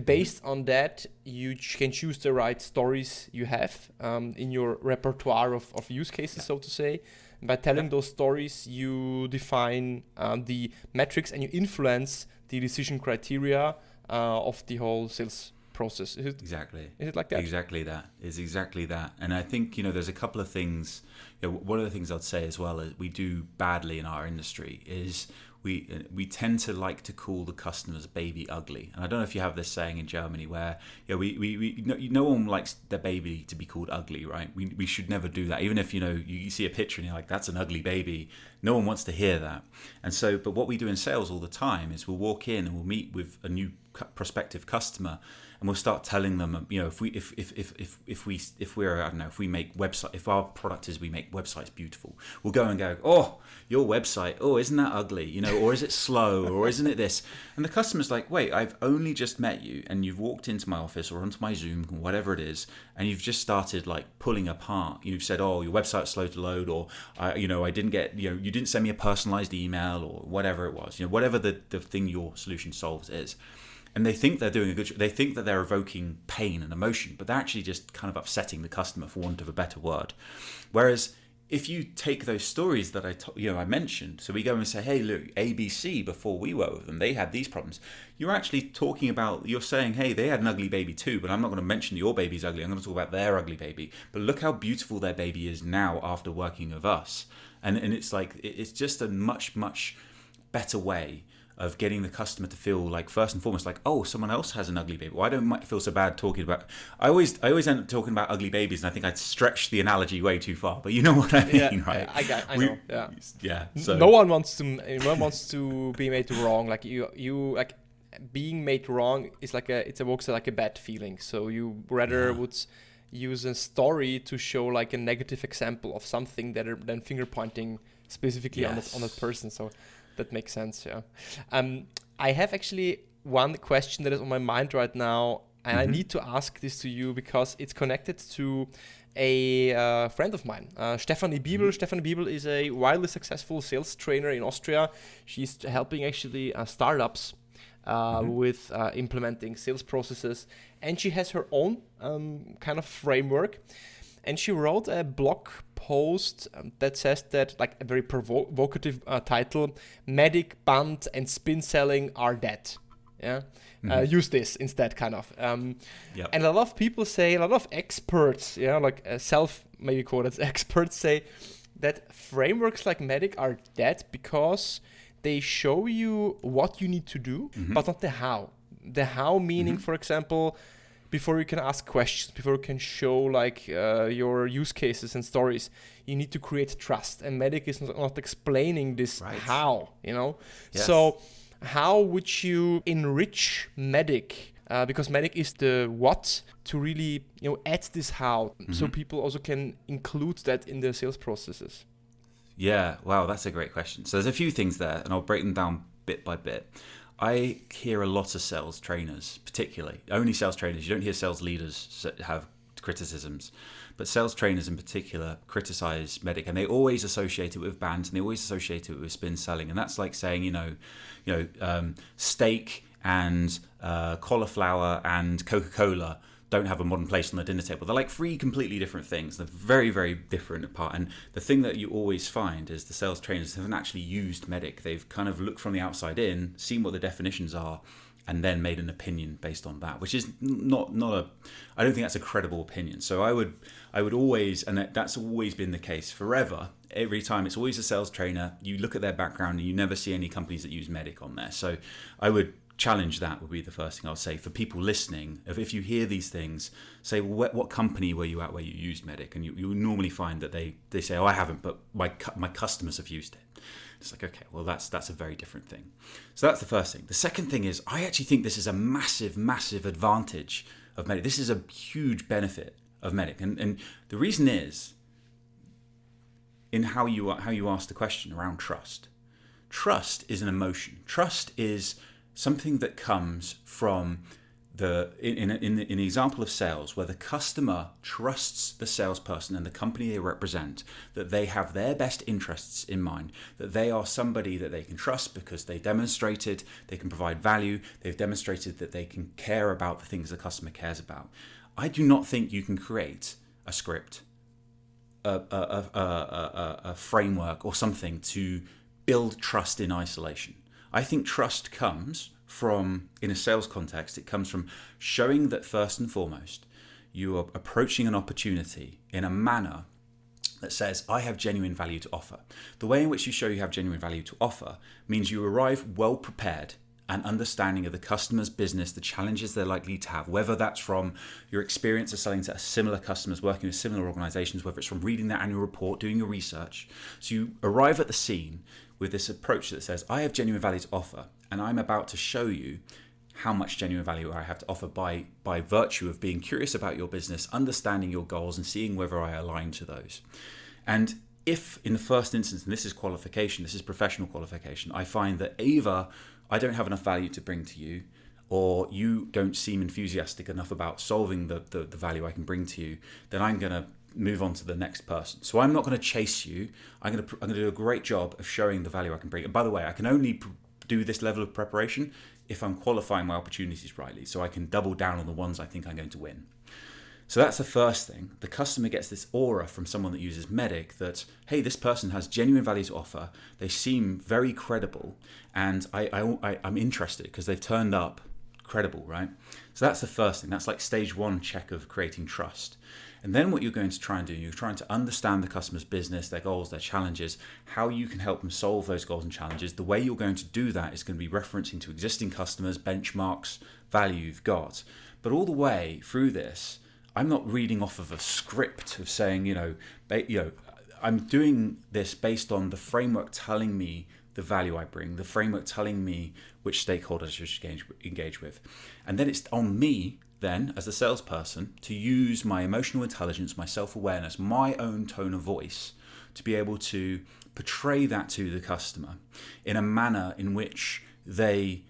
Based on that, you ch- can choose the right stories you have um, in your repertoire of, of use cases, yeah. so to say. by telling yeah. those stories, you define um, the metrics and you influence the decision criteria uh, of the whole sales process. Is it, exactly. Is it like that? Exactly that. Is exactly that. And I think you know there's a couple of things. You know, one of the things I'd say as well is we do badly in our industry is we we tend to like to call the customers baby ugly. And I don't know if you have this saying in Germany where know, we, we, we no, no one likes their baby to be called ugly, right? We, we should never do that. Even if you know you see a picture and you're like, that's an ugly baby, no one wants to hear that. And so, but what we do in sales all the time is we'll walk in and we'll meet with a new prospective customer and we'll start telling them you know if we if if if if, if we if we're i don't know if we make website if our product is we make websites beautiful we'll go and go oh your website oh isn't that ugly? You know or is it slow or isn't it this? And the customer's like wait i've only just met you and you've walked into my office or onto my zoom or whatever it is and you've just started like pulling apart. You've said oh your website's slow to load or uh, you know i didn't get you know you didn't send me a personalized email or whatever it was you know whatever the, the thing your solution solves is and they think they're doing a good. They think that they're evoking pain and emotion, but they're actually just kind of upsetting the customer, for want of a better word. Whereas if you take those stories that I you know I mentioned, so we go and say, hey, look, ABC before we were with them, they had these problems. You're actually talking about, you're saying, hey, they had an ugly baby too, but I'm not going to mention your baby's ugly. I'm going to talk about their ugly baby. But look how beautiful their baby is now after working with us, and and it's like it's just a much much better way of getting the customer to feel like first and foremost like oh someone else has an ugly baby why don't I feel so bad talking about I always I always end up talking about ugly babies and I think I'd stretch the analogy way too far but you know what I mean yeah, right I, got, I we, know yeah yeah so. no one wants to no one wants to be made wrong like you you like being made wrong is like a it evokes like a bad feeling so you rather yeah. would use a story to show like a negative example of something that are then finger pointing specifically yes. on that on that person so that makes sense. Yeah. Um, I have actually one question that is on my mind right now, and mm-hmm. I need to ask this to you because it's connected to a uh, friend of mine, uh, Stephanie Biebel. Mm-hmm. Stephanie Biebel is a wildly successful sales trainer in Austria. She's helping actually uh, startups uh, mm-hmm. with uh, implementing sales processes, and she has her own um, kind of framework. And she wrote a blog post um, that says that, like a very provocative uh, title, MEDDIC, BANT, and spin selling are dead. Yeah. Uh, mm-hmm. Uh, use this instead, kind of. Um, yep. And a lot of people say, a lot of experts, yeah, like uh, self maybe quoted experts say that frameworks like MEDDIC are dead because they show you what you need to do, mm-hmm. but not the how. The how meaning, mm-hmm. for example, before you can ask questions, before you can show like uh, your use cases and stories, you need to create trust. And MEDDIC is not, explaining this right. how, you know. Yes. So how would you enrich MEDDIC? Uh, because MEDDIC is the what to really you know add this how, mm-hmm. so people also can include that in their sales processes. Yeah, wow, that's a great question. So there's a few things there, and I'll break them down bit by bit. I hear a lot of sales trainers, particularly. Only sales trainers. You don't hear sales leaders have criticisms, but sales trainers in particular criticize MEDDIC, and they always associate it with BANTs, and they always associate it with spin selling, and that's like saying you know, you know, um, steak and uh, cauliflower and Coca Cola don't have a modern place on the dinner table. They're like three completely different things. They're very, very different apart. And the thing that you always find is the sales trainers haven't actually used MEDDIC. They've kind of looked from the outside in, seen what the definitions are, and then made an opinion based on that, which is not not a. I don't think that's a credible opinion. So I would I would always, and that's always been the case forever. Every time it's always a sales trainer. You look at their background, and you never see any companies that use MEDDIC on there. So I would challenge that would be the first thing I'll say for people listening. If, if you hear these things, say, well, what, what, company were you at where you used MEDDIC? And you, you normally find that they, they say, oh, I haven't, but my, my customers have used it. It's like, okay, well, that's, that's a very different thing. So that's the first thing. The second thing is, I actually think this is a massive, massive advantage of MEDDIC. This is a huge benefit of MEDDIC. And, and the reason is in how you, how you ask the question around trust. trust is an emotion. Trust is something that comes from the in, in, in, the example of sales where the customer trusts the salesperson and the company they represent that they have their best interests in mind that they are somebody that they can trust because they demonstrated they can provide value they've demonstrated that they can care about the things the customer cares about. I do not think you can create a script a, a, a, a, a framework or something to build trust in isolation i think trust comes from, in a sales context, it comes from showing that first and foremost, you are approaching an opportunity in a manner that says, I have genuine value to offer. The way in which you show you have genuine value to offer means you arrive well prepared and understanding of the customer's business, the challenges they're likely to have, whether that's from your experience of selling to similar customers, working with similar organizations, whether it's from reading their annual report, doing your research. So you arrive at the scene with this approach that says, I have genuine value to offer, and I'm about to show you how much genuine value I have to offer by by virtue of being curious about your business, understanding your goals, and seeing whether I align to those. And if in the first instance, and this is qualification, this is professional qualification, I find that either I don't have enough value to bring to you, or you don't seem enthusiastic enough about solving the, the, the value I can bring to you, then I'm going to move on to the next person. So I'm not going to chase you. I'm going to I'm going to do a great job of showing the value I can bring. And by the way, I can only pr- do this level of preparation if I'm qualifying my opportunities rightly, so I can double down on the ones I think I'm going to win. So that's the first thing. The customer gets this aura from someone that uses MEDDIC that, hey, this person has genuine value to offer. They seem very credible, and I, I, I'm interested because they've turned up credible, right? So that's the first thing. That's like stage one check of creating trust. And then what you're going to try and do, you're trying to understand the customer's business, their goals, their challenges, how you can help them solve those goals and challenges. The way you're going to do that is going to be referencing to existing customers, benchmarks, value you've got. But all the way through this, I'm not reading off of a script of saying, you know, you know, I'm doing this based on the framework telling me the value I bring, the framework telling me which stakeholders I should engage, engage with. And then it's on me then, as a salesperson, to use my emotional intelligence, my self awareness, my own tone of voice to be able to portray that to the customer in a manner in which they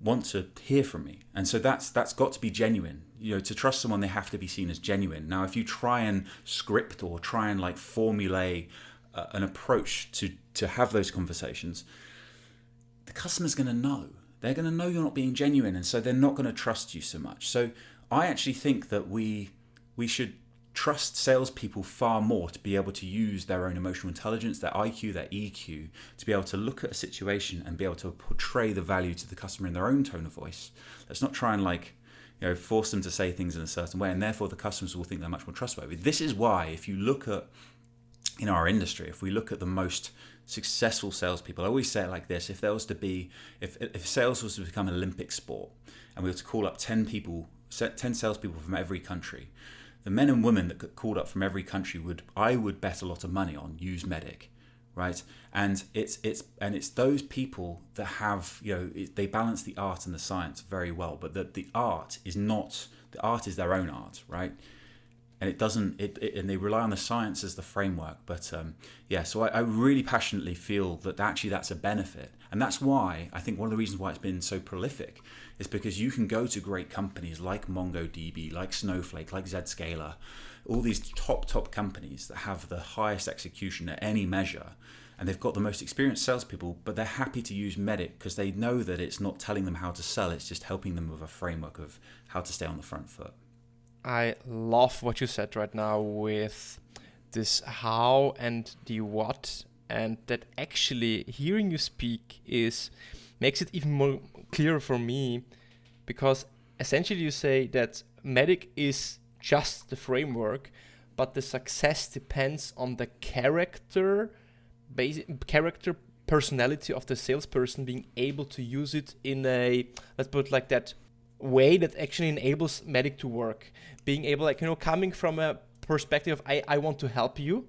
want to hear from me. And so that's that's got to be genuine. You know, to trust someone they have to be seen as genuine. Now if you try and script or try and like formulate uh, an approach to to have those conversations, the customer's going to know they're going to know you're not being genuine and so they're not going to trust you so much so i actually think that we we should trust salespeople far more to be able to use their own emotional intelligence, their IQ, their EQ, to be able to look at a situation and be able to portray the value to the customer in their own tone of voice. Let's not try and like, you know, force them to say things in a certain way, and therefore the customers will think they're much more trustworthy. This is why, if you look at in our industry, if we look at the most successful salespeople. I always say it like this: if there was to be, if if sales was to become an Olympic sport, and we were to call up ten people, ten salespeople from every country, the men and women that got called up from every country would I would bet a lot of money on use MEDDIC, right? And it's it's and it's those people that have you know it, they balance the art and the science very well, but that the art is not the art is their own art, right? And it doesn't it, it, and they rely on the science as the framework but um, yeah so I, I, really passionately feel that actually that's a benefit and that's why i think one of the reasons why it's been so prolific is because you can go to great companies like mongodb like snowflake like zscaler all these top top companies that have the highest execution at any measure and they've got the most experienced salespeople, but they're happy to use MEDDIC because they know that it's not telling them how to sell, it's just helping them with a framework of how to stay on the front foot. I love what you said right now with this how and the what, and that actually hearing you speak is makes it even more clear for me because essentially you say that MEDDIC is just the framework but the success depends on the character basic character personality of the salesperson being able to use it in a let's put it like that way that actually enables MEDDIC to work. Being able like you know coming from a perspective of i, I want to help you.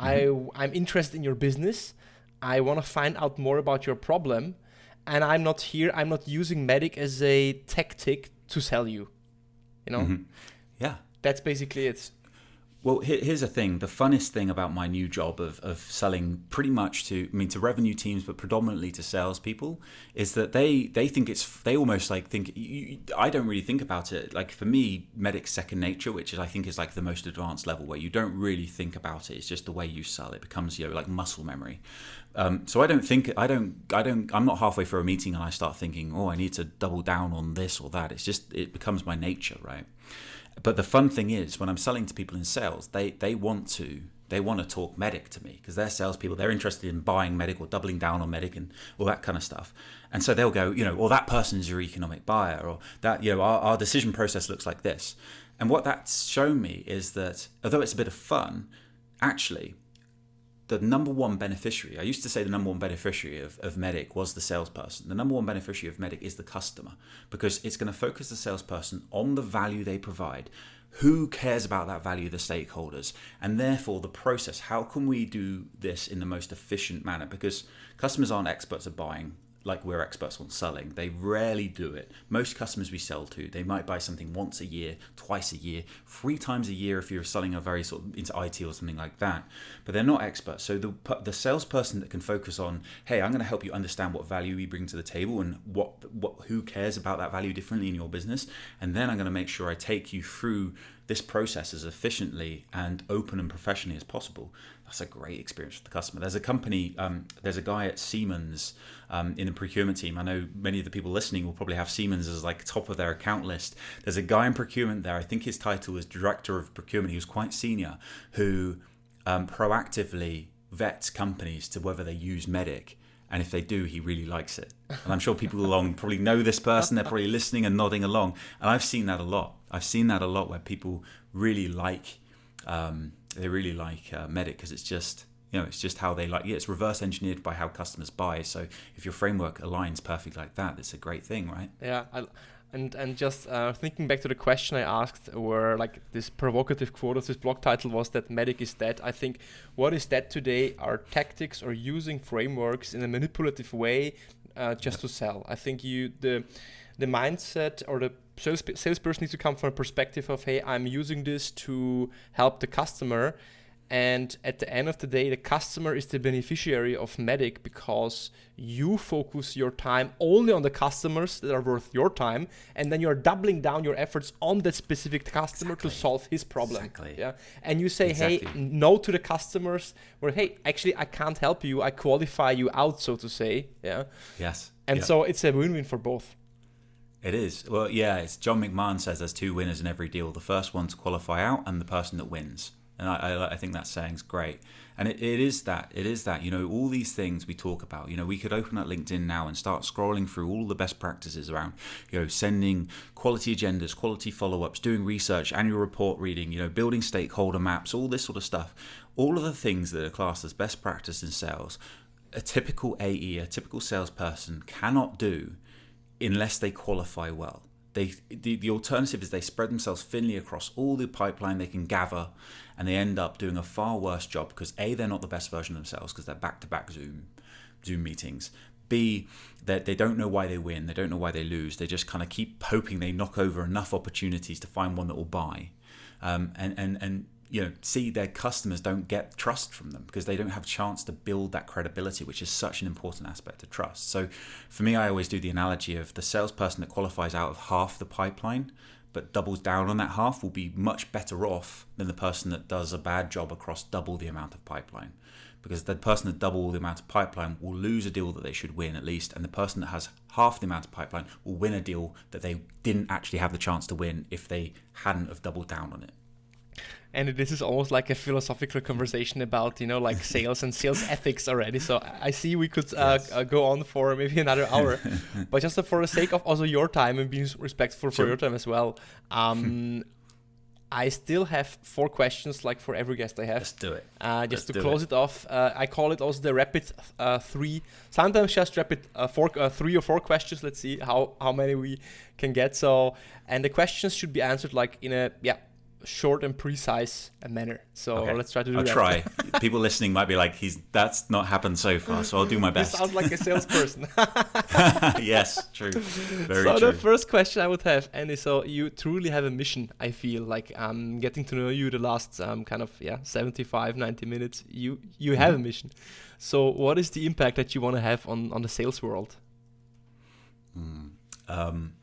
Mm-hmm. i i'm interested in your business. I want to find out more about your problem. And i'm not here i'm not using MEDDIC as a tactic to sell you. You know? Mm-hmm. yeah. That's basically it Well, here's the thing: the funnest thing about my new job of, of selling pretty much to, I mean, to revenue teams, but predominantly to salespeople, is that they they think it's they almost like think. You, I don't really think about it. Like for me, MEDDIC's second nature, which is I think is like the most advanced level where you don't really think about it. It's just the way you sell. It becomes you know like muscle memory. Um, so I don't think I don't I don't I'm not halfway through a meeting and I start thinking, oh, I need to double down on this or that. It's just it becomes my nature, right? But the fun thing is when I'm selling to people in sales, they they want to they want to talk MEDDIC to me because they're salespeople. They're interested in buying MEDDIC or doubling down on MEDDIC and all that kind of stuff. And so they'll go, you know, well, that person's your economic buyer, or that, you know, our, our decision process looks like this. And what that's shown me is that although it's a bit of fun, actually, the number one beneficiary, I used to say the number one beneficiary of, of MEDDIC was the salesperson. The number one beneficiary of MEDDIC is the customer because it's going to focus the salesperson on the value they provide. Who cares about that value? The stakeholders. And therefore, the process how can we do this in the most efficient manner? Because customers aren't experts at buying like we're experts on selling. They rarely do it. Most customers we sell to, they might buy something once a year, twice a year, three times a year if you're selling a very sort of into IT or something like that. But they're not experts. So the the salesperson that can focus on, hey, I'm going to help you understand what value we bring to the table and what what who cares about that value differently in your business, and then I'm going to make sure I take you through this process as efficiently and open and professionally as possible. That's a great experience for the customer. There's a company, um, there's a guy at Siemens um, in the procurement team. I know many of the people listening will probably have Siemens as like top of their account list. There's a guy in procurement there. I think his title was director of procurement. He was quite senior, who um, proactively vets companies to whether they use MEDDIC and if they do, he really likes it. And I'm sure people along probably know this person. They're probably listening and nodding along. And I've seen that a lot. I've seen that a lot where people really like um, they really like uh, MEDDIC because it's just you know it's just how they like. Yeah, it's reverse engineered by how customers buy. So if your framework aligns perfectly like that, it's a great thing, right? Yeah. I, and and just uh, thinking back to the question I asked, where like this provocative quote of this blog title was that MEDDIC is dead. I think what is dead today are tactics or using frameworks in a manipulative way uh, just to sell. I think you the the mindset or the sales salesperson needs to come from a perspective of hey, I'm using this to help the customer and at the end of the day, the customer is the beneficiary of MEDDIC because you focus your time only on the customers that are worth your time, and then you're doubling down your efforts on that specific customer exactly. to solve his problem. Exactly. Yeah. And you say, exactly. hey, no to the customers where, hey, actually, I can't help you. I qualify you out, so to say. Yeah. Yes. And so it's a win-win for both. It is. Well, yeah, it's John McMahon says there's two winners in every deal. The first one to qualify out and the person that wins and I, I, I, think that saying's great. And it, it is that it is that you know all these things we talk about. You know we could open up LinkedIn now and start scrolling through all the best practices around you know sending quality agendas, quality follow ups, doing research, annual report reading, you know building stakeholder maps, all this sort of stuff. All of the things that are classed as best practice in sales, a typical AE, a typical salesperson cannot do unless they qualify well. They, the, the alternative is they spread themselves thinly across all the pipeline they can gather and they end up doing a far worse job because a they're not the best version of themselves because they're back to back Zoom Zoom meetings. B that they, don't know why they win, they don't know why they lose. They just kind of keep hoping they knock over enough opportunities to find one that will buy, um, and and and you know see their customers don't get trust from them because they don't have a chance to build that credibility which is such an important aspect of trust so for me i always do the analogy of the salesperson that qualifies out of half the pipeline but doubles down on that half will be much better off than the person that does a bad job across double the amount of pipeline. Because the person that double the amount of pipeline will lose a deal that they should win at least, and the person that has half the amount of pipeline will win a deal that they didn't actually have the chance to win if they hadn't have doubled down on it and this is almost like a philosophical conversation about you know like sales and sales ethics already so i see we could uh, yes. uh, go on for maybe another hour but just for the sake of also your time and being respectful sure. for your time as well um, I still have four questions, like for every guest I have. Let's do it. Uh, just Let's to close it. it off, uh, I call it also the rapid uh, three. Sometimes just rapid uh, four, uh, three or four questions. Let's see how how many we can get. So, and the questions should be answered like in a yeah short and precise manner. So okay. let's try to do I'll that. try. People listening might be like, "He's that's not happened so far." So I'll do my best. You sound like a salesperson. yes, true. Very so true. the first question I would have, Andy, so you truly have a mission. I feel like I'm um, getting to know you the last um, kind of yeah 75, 90 minutes. You you have mm-hmm. a mission. So what is the impact that you want to have on on the sales world? Mm. Um,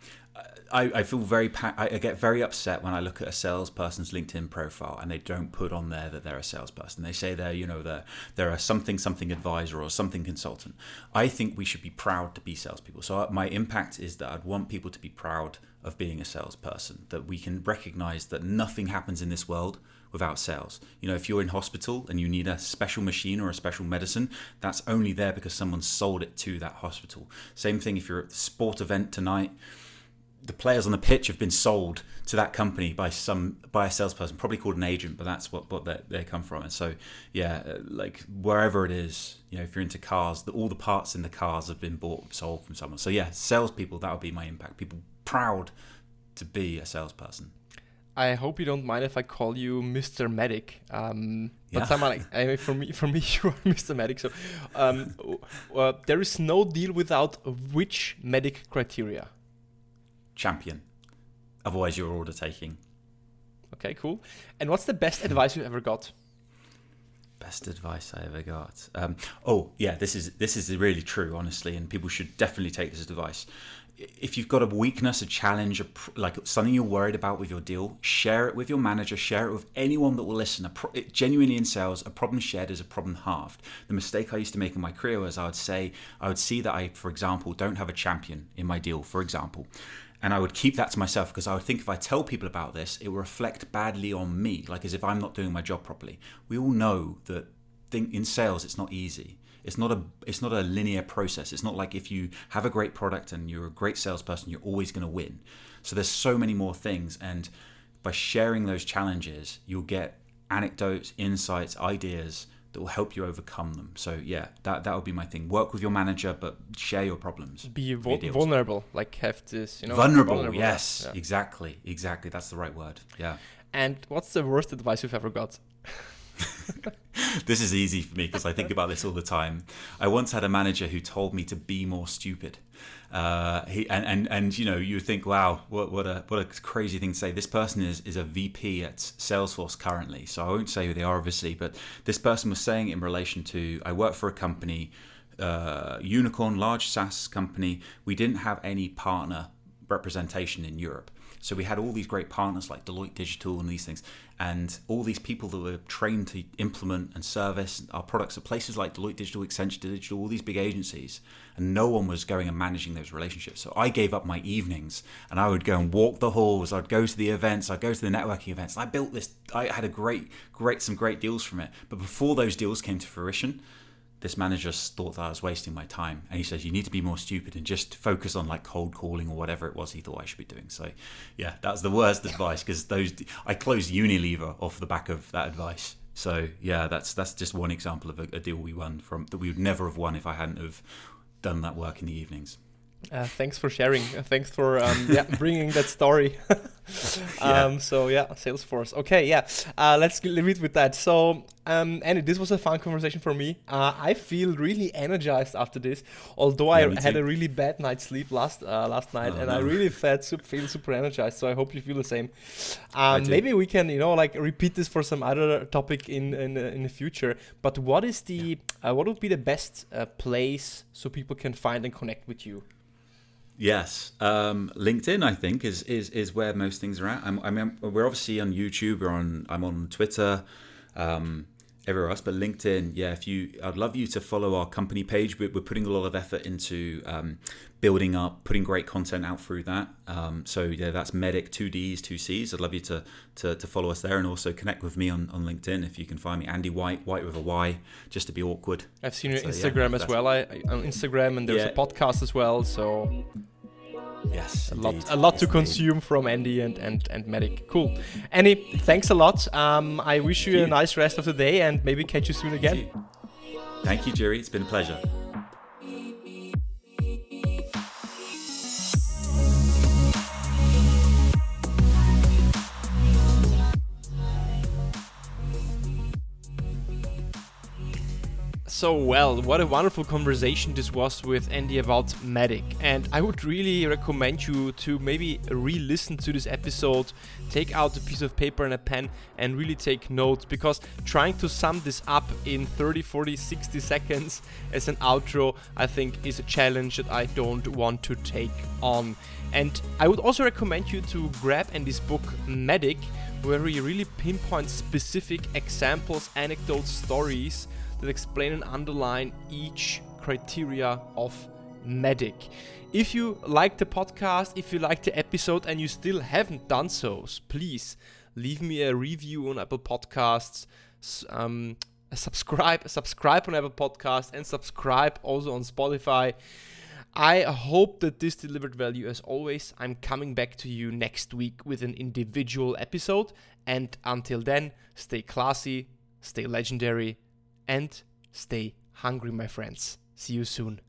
I, I feel very I get very upset when I look at a salesperson's LinkedIn profile and they don't put on there that they're a salesperson. They say they're you know they're they're a something something advisor or something consultant. I think we should be proud to be salespeople. So uh, my impact is that I'd want people to be proud of being a salesperson. That we can recognize that nothing happens in this world without sales. You know, if you're in hospital and you need a special machine or a special medicine, that's only there because someone sold it to that hospital. Same thing if you're at the sport event tonight the players on the pitch have been sold to that company by some by a salesperson, probably called an agent, but that's what what they, they come from. And so, yeah, uh, like wherever it is, you know, if you're into cars, the, all the parts in the cars have been bought sold from someone. So yeah, salespeople that would be my impact. People proud to be a salesperson. I hope you don't mind if I call you Mr. MEDDIC. Um, but yeah. someone like I mean, for me, for me, you are Mr. MEDDIC. So um, uh, there is no deal without which MEDDIC criteria champion. Otherwise, you're order taking. Okay, cool. And what's the best advice you ever got? Best advice I ever got. Um, oh yeah, this is this is really true, honestly, and people should definitely take this advice. If you've got a weakness, a challenge, a pr- like something you're worried about with your deal, share it with your manager. Share it with anyone that will listen. Pro- it, genuinely in sales, a problem shared is a problem halved. The mistake I used to make in my career was I would say I would see that I, for example, don't have a champion in my deal. For example, and I would keep that to myself because I would think if I tell people about this, it will reflect badly on me, like as if I'm not doing my job properly. We all know that in sales, it's not easy. It's not a it's not a linear process. It's not like if you have a great product and you're a great salesperson, you're always going to win. So there's so many more things, and by sharing those challenges, you'll get anecdotes, insights, ideas that will help you overcome them. So yeah, that that would be my thing. Work with your manager, but share your problems. Be vul- vulnerable, like have this, you know. Vulnerable, vulnerable yes, yeah. exactly, exactly. That's the right word. Yeah. And what's the worst advice you've ever got? this is easy for me because I think about this all the time. I once had a manager who told me to be more stupid. Uh, he and, and and you know you think, wow, what what a what a crazy thing to say. This person is is a VP at Salesforce currently, so I won't say who they are obviously, but this person was saying in relation to I work for a company, uh, unicorn, large SaaS company. We didn't have any partner representation in Europe. So we had all these great partners like Deloitte Digital and these things, and all these people that were trained to implement and service our products at places like Deloitte Digital, Accenture Digital, all these big agencies, and no one was going and managing those relationships. So I gave up my evenings, and I would go and walk the halls. I'd go to the events. I'd go to the networking events. I built this. I had a great, great, some great deals from it. But before those deals came to fruition, this manager thought that I was wasting my time. And he says, you need to be more stupid and just focus on like cold calling or whatever it was he thought I should be doing. So, yeah, that's the worst advice because those I closed Unilever off the back of that advice. So, yeah, that's that's just one example of a, a deal we won from that we would never have won if I hadn't have done that work in the evenings. Uh, thanks for sharing. Uh, thanks for um, yeah bringing that story. um, yeah. So yeah, Salesforce. Okay, yeah. Uh, let's leave it with that. So um, Andy, this was a fun conversation for me. Uh, I feel really energized after this. Although yeah, I had a really bad night's sleep last uh, last night, oh, and no. I really felt super, feel super energized. So I hope you feel the same. Um, maybe we can you know like repeat this for some other topic in in, in the future. But what is the yeah. what would be the best place so people can find and connect with you? Yes, um, LinkedIn I think is, is is where most things are at. I'm, I mean, we're obviously on YouTube. We're on. I'm on Twitter, um, everywhere else. But LinkedIn, yeah. If you, I'd love you to follow our company page. We're, we're putting a lot of effort into um, building up, putting great content out through that. Um, so yeah, that's MEDDICC two Ds, two Cs. I'd love you to, to to follow us there and also connect with me on, on LinkedIn if you can find me. Andy Whyte, Whyte with a Y, just to be awkward. I've seen your so, Instagram yeah, as well. I, on Instagram and there's yeah. a podcast as well. So Yes, a lot, a lot yes, to consume indeed. from Andy and, and and MEDDICC. Cool, Andy, thanks a lot. Um, I wish you, you, a nice rest of the day and maybe catch you soon again. Thank you Jerry. It's been a pleasure. So, well, what a wonderful conversation this was with Andy about MEDDIC. And I would really recommend you to maybe re listen to this episode, take out a piece of paper and a pen, and really take notes because trying to sum this up in 30, 40, 60 seconds as an outro, I think, is a challenge that I don't want to take on. And I would also recommend you to grab Andy's book, MEDDICC, where he really pinpoints specific examples, anecdotes, stories that explain and underline each criteria of MEDDIC. If you like the podcast, if you like the episode and you still haven't done so, please leave me a review on Apple Podcasts. Um, subscribe, subscribe on Apple Podcasts, and subscribe also on Spotify. I hope that this delivered value as always. I'm coming back to you next week with an individual episode. And until then, stay classy, stay legendary, and stay hungry, my friends. See you soon.